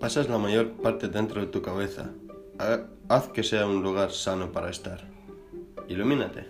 Pasas la mayor parte dentro de tu cabeza. Haz que sea un lugar sano para estar. Ilumínate.